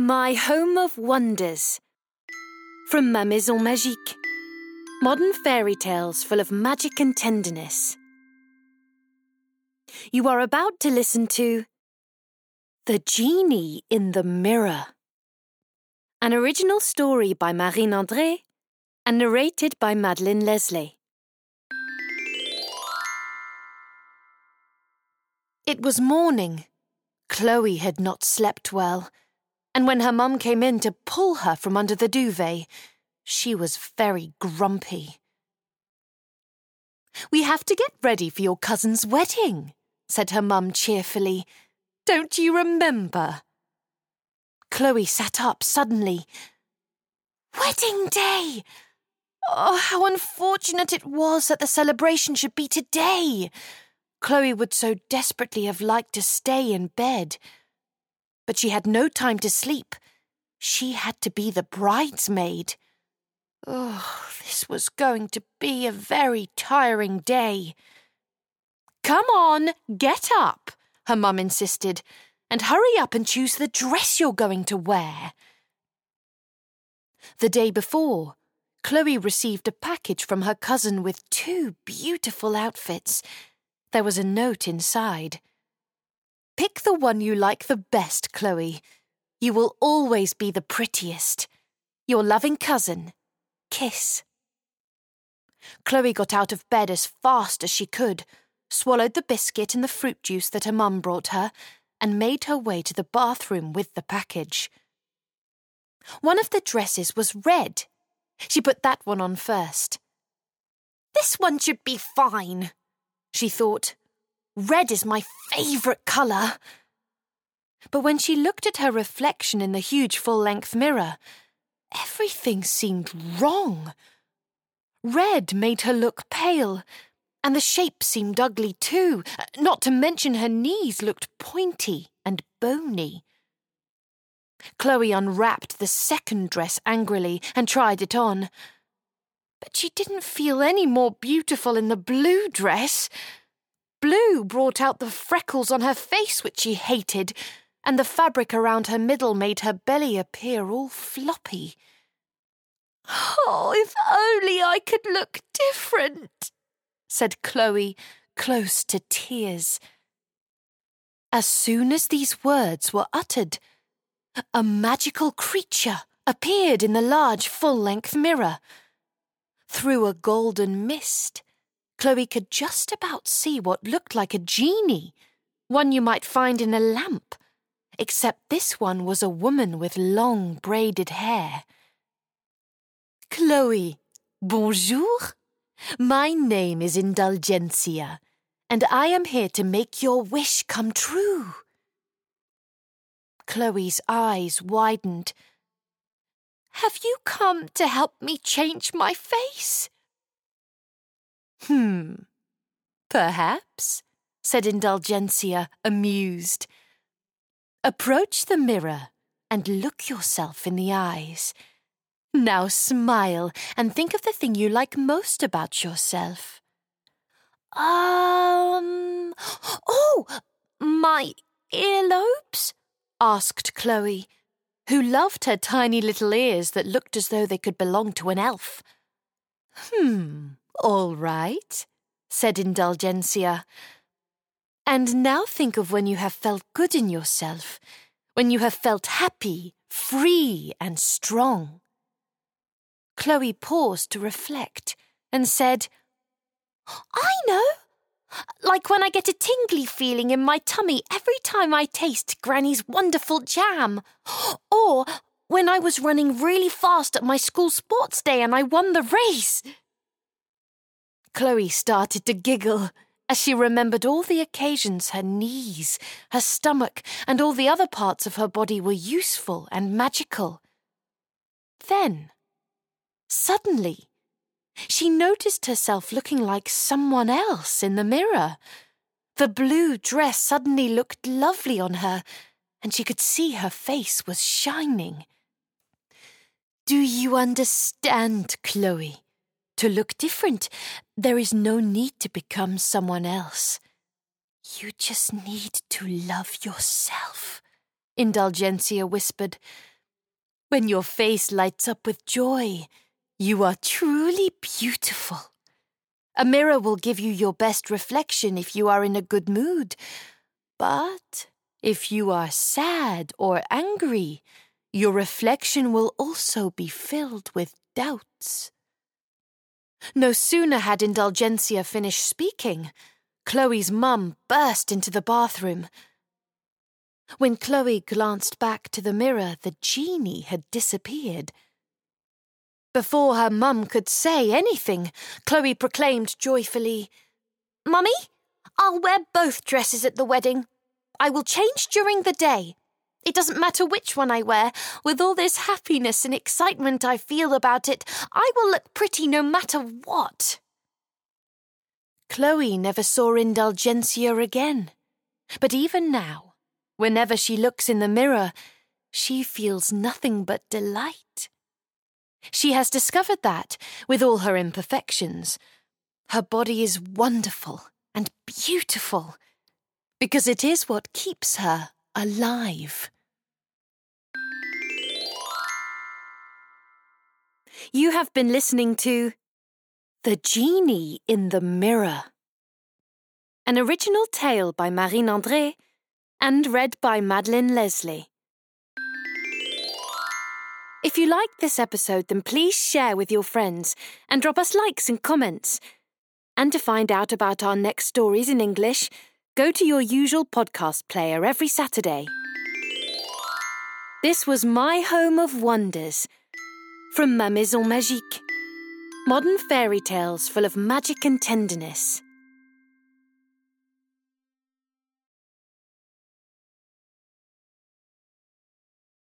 My Home of Wonders from Ma Maison Magique. Modern fairy tales full of magic and tenderness. You are about to listen to The Genie in the Mirror, an original story by Marine André and narrated by Madeleine Leslay. It was morning. Chloe had not slept well and when her mum came in to pull her from under the duvet, she was very grumpy. We have to get ready for your cousin's wedding, said her mum cheerfully. Don't you remember? Chloe sat up suddenly. Wedding day! Oh, how unfortunate it was that the celebration should be today. Chloe would so desperately have liked to stay in bed but she had no time to sleep. She had to be the bridesmaid. Oh, this was going to be a very tiring day. Come on, get up, her mum insisted, and hurry up and choose the dress you're going to wear. The day before, Chloe received a package from her cousin with two beautiful outfits. There was a note inside. Pick the one you like the best, Chloe. You will always be the prettiest. Your loving cousin, Kiss. Chloe got out of bed as fast as she could, swallowed the biscuit and the fruit juice that her mum brought her, and made her way to the bathroom with the package. One of the dresses was red. She put that one on first. This one should be fine, she thought. Red is my favourite colour. But when she looked at her reflection in the huge full length mirror, everything seemed wrong. Red made her look pale, and the shape seemed ugly too, uh, not to mention her knees looked pointy and bony. Chloe unwrapped the second dress angrily and tried it on. But she didn't feel any more beautiful in the blue dress. Blue brought out the freckles on her face, which she hated, and the fabric around her middle made her belly appear all floppy. Oh, if only I could look different, said Chloe, close to tears. As soon as these words were uttered, a magical creature appeared in the large full length mirror. Through a golden mist, Chloe could just about see what looked like a genie, one you might find in a lamp, except this one was a woman with long braided hair. Chloe, bonjour. My name is Indulgencia, and I am here to make your wish come true. Chloe's eyes widened. Have you come to help me change my face? Hmm. Perhaps, said Indulgencia, amused. Approach the mirror and look yourself in the eyes. Now smile and think of the thing you like most about yourself. Um. Oh, my earlobes? asked Chloe, who loved her tiny little ears that looked as though they could belong to an elf. Hmm. All right, said Indulgencia. And now think of when you have felt good in yourself, when you have felt happy, free, and strong. Chloe paused to reflect and said, I know. Like when I get a tingly feeling in my tummy every time I taste Granny's wonderful jam. Or when I was running really fast at my school sports day and I won the race. Chloe started to giggle as she remembered all the occasions her knees, her stomach, and all the other parts of her body were useful and magical. Then, suddenly, she noticed herself looking like someone else in the mirror. The blue dress suddenly looked lovely on her, and she could see her face was shining. Do you understand, Chloe? To look different, there is no need to become someone else. You just need to love yourself, Indulgencia whispered, when your face lights up with joy, you are truly beautiful. A mirror will give you your best reflection if you are in a good mood. But if you are sad or angry, your reflection will also be filled with doubts. No sooner had Indulgencia finished speaking, Chloe's mum burst into the bathroom. When Chloe glanced back to the mirror, the genie had disappeared. Before her mum could say anything, Chloe proclaimed joyfully, Mummy, I'll wear both dresses at the wedding. I will change during the day. It doesn't matter which one I wear. With all this happiness and excitement I feel about it, I will look pretty no matter what. Chloe never saw Indulgencia again. But even now, whenever she looks in the mirror, she feels nothing but delight. She has discovered that, with all her imperfections, her body is wonderful and beautiful, because it is what keeps her alive. You have been listening to The Genie in the Mirror, an original tale by Marine André and read by Madeleine Leslay. If you liked this episode, then please share with your friends and drop us likes and comments. And to find out about our next stories in English, go to your usual podcast player every Saturday. This was My Home of Wonders from Ma Maison Magique. Modern fairy tales full of magic and tenderness.